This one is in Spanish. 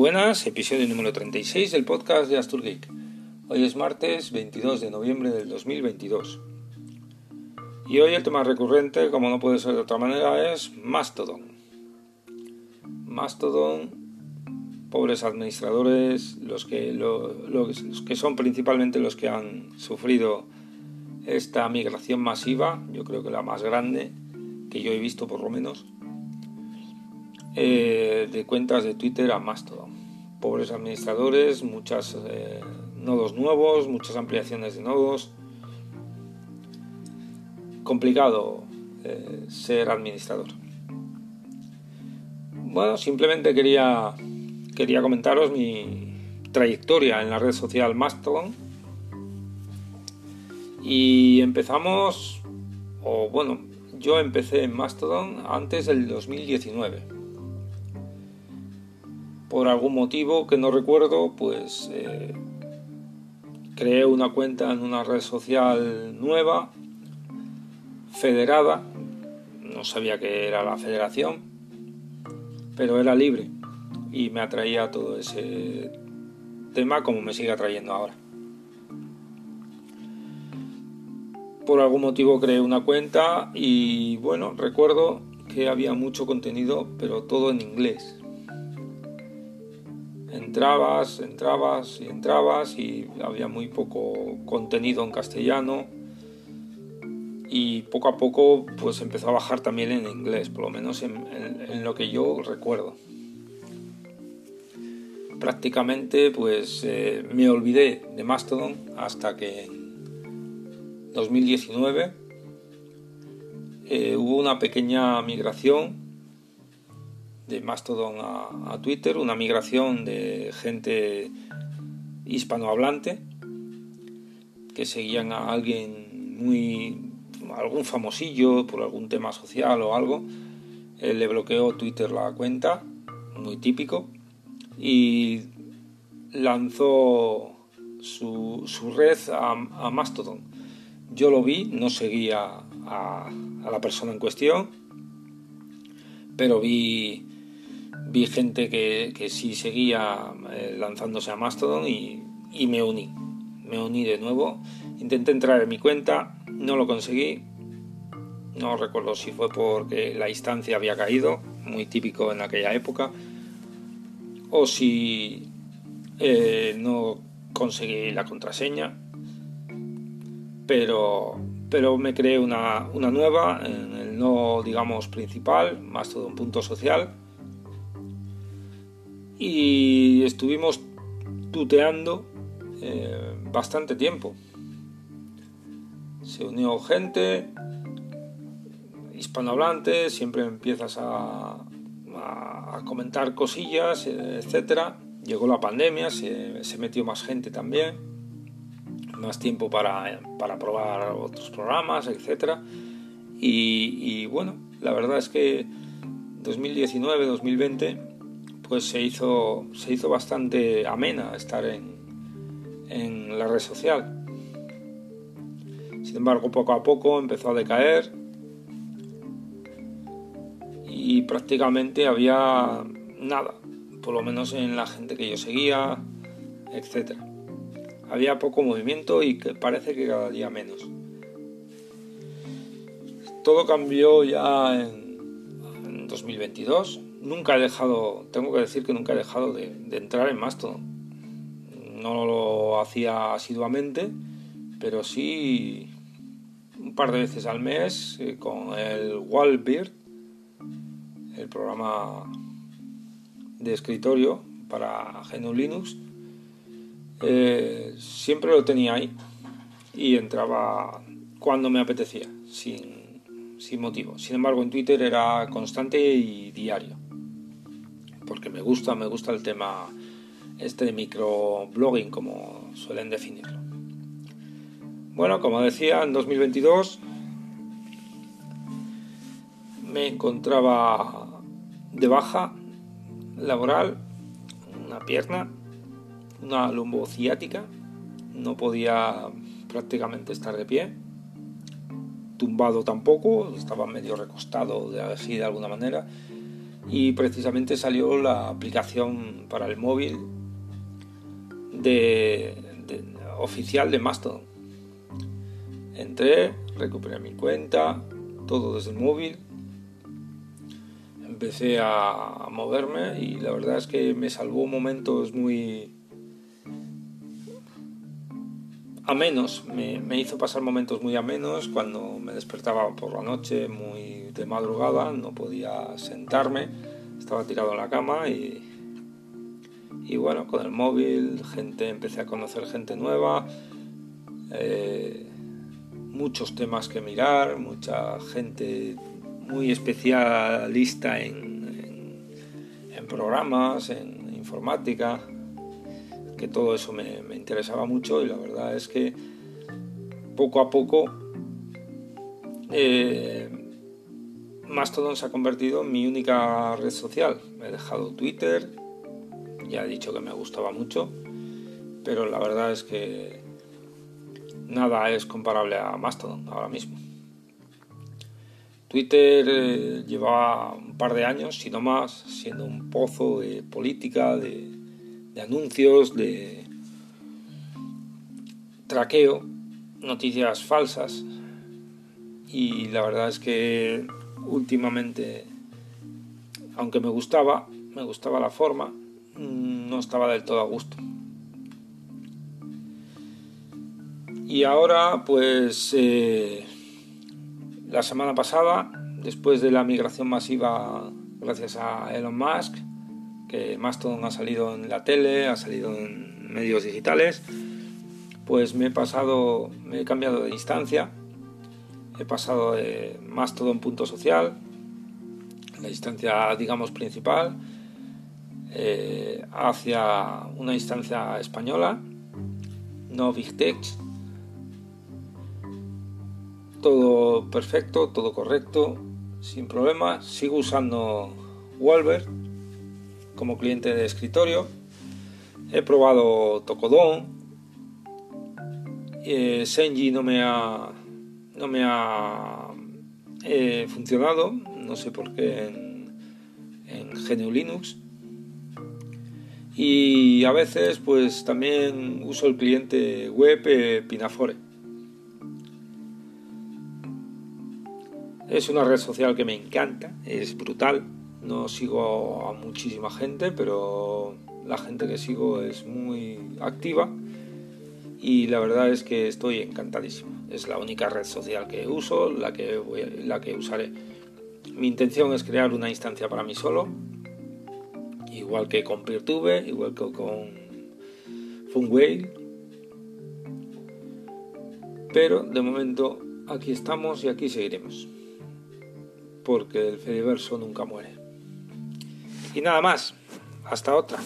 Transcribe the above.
Buenas, episodio número 36 del podcast de Astur Geek. Hoy es martes 22 de noviembre del 2022. Y hoy el tema recurrente, como no puede ser de otra manera, es Mastodon. Mastodon, pobres administradores, los que, los que son principalmente los que han sufrido esta migración masiva, yo creo que la más grande que yo he visto por lo menos, eh, de cuentas de Twitter a Mastodon. Pobres administradores, muchos eh, nodos nuevos, muchas ampliaciones de nodos. Complicado eh, ser administrador. Bueno, simplemente quería, quería comentaros mi trayectoria en la red social Mastodon. Y empezamos, o bueno, yo empecé en Mastodon antes del 2019 por algún motivo que no recuerdo, pues eh, creé una cuenta en una red social nueva, federada, no sabía que era la federación, pero era libre y me atraía todo ese tema como me sigue atrayendo ahora. Por algún motivo creé una cuenta y bueno, recuerdo que había mucho contenido, pero todo en inglés entrabas, entrabas y entrabas y había muy poco contenido en castellano y poco a poco pues empezó a bajar también en inglés, por lo menos en, lo que yo recuerdo. Prácticamente pues eh, me olvidé de Mastodon hasta que en 2019 eh, hubo una pequeña migración de Mastodon a, Twitter, una migración de gente hispanohablante que seguían a alguien muy algún famosillo por algún tema social o algo. Le bloqueó Twitter la cuenta muy típico y lanzó su, red a, Mastodon. Yo lo vi no seguía a la persona en cuestión pero vi vi gente que, que sí seguía eh, lanzándose a Mastodon y, y, me uní. Me uní de nuevo. Intenté entrar en mi cuenta, no lo conseguí. No recuerdo si fue porque la instancia había caído, muy típico en aquella época, o si eh, no conseguí la contraseña. Pero, pero me creé una, una nueva en el no, digamos, principal, Mastodon.social. social y estuvimos tuteando eh, bastante tiempo. Se unió gente hispanohablante, siempre empiezas a, comentar cosillas, etc. Llegó la pandemia, se, metió más gente también, más tiempo para, probar otros programas, etc. Y, y bueno, la verdad es que 2019-2020 pues se hizo, se hizo bastante amena estar en, en la red social. Sin embargo, poco a poco empezó a decaer y prácticamente había nada, por lo menos en la gente que yo seguía, etc. Había poco movimiento y que parece que cada día menos. Todo cambió ya en, en 2022 nunca he dejado, tengo que decir que nunca he dejado de, entrar en Mastodon. No lo hacía asiduamente, pero sí un par de veces al mes eh, con el Wallbeard, el programa de escritorio para GNU Linux. Eh, siempre lo tenía ahí y entraba cuando me apetecía, sin, sin motivo. Sin embargo, en Twitter era constante y diario porque me gusta, me gusta el tema este microblogging, como suelen definirlo. Bueno, como decía, en 2022 me encontraba de baja laboral, una pierna, una lumbociática, no podía prácticamente estar de pie, tumbado tampoco, estaba medio recostado de así de alguna manera y precisamente salió la aplicación para el móvil de, oficial de Mastodon. Entré, recuperé mi cuenta, todo desde el móvil. Empecé a, moverme y la verdad es que me salvó momentos muy amenos, me, me hizo pasar momentos muy amenos cuando me despertaba por la noche muy de madrugada, no podía sentarme, estaba tirado en la cama y, y bueno, con el móvil, gente, empecé a conocer gente nueva, eh, muchos temas que mirar, mucha gente muy especialista en, en, programas, en informática, que todo eso me, interesaba mucho y la verdad es que poco a poco eh, Mastodon se ha convertido en mi única red social. Me he dejado Twitter, ya he dicho que me gustaba mucho, pero la verdad es que nada es comparable a Mastodon ahora mismo. Twitter eh, lleva un par de años, si no más, siendo un pozo de política, de, de anuncios, de traqueo, noticias falsas. Y la verdad es que últimamente, aunque me gustaba, me gustaba la forma, no estaba del todo a gusto. Y ahora, pues, eh, la semana pasada, después de la migración masiva gracias a Elon Musk, que Mastodon ha salido en la tele, ha salido en medios digitales, pues me he pasado, me he cambiado de instancia, he pasado de Mastodon.social, la instancia, digamos, principal, eh, hacia una instancia española, no Big Tech. Todo perfecto, todo correcto, sin problemas. Sigo usando Wolver como cliente de escritorio. He probado Tocodon. Eh, Senji no me ha, no me ha eh, funcionado, no sé por qué en, en GNU Linux y a veces pues también uso el cliente web eh, Pinafore. Es una red social que me encanta, es brutal. No sigo a muchísima gente, pero la gente que sigo es muy activa y la verdad es que estoy encantadísimo. Es la única red social que uso, la que, la que usaré. Mi intención es crear una instancia para mí solo igual que con Peertube, igual que con Funwhale. Pero de momento aquí estamos y aquí seguiremos. Porque el Fediverso nunca muere. Y nada más. Hasta otra.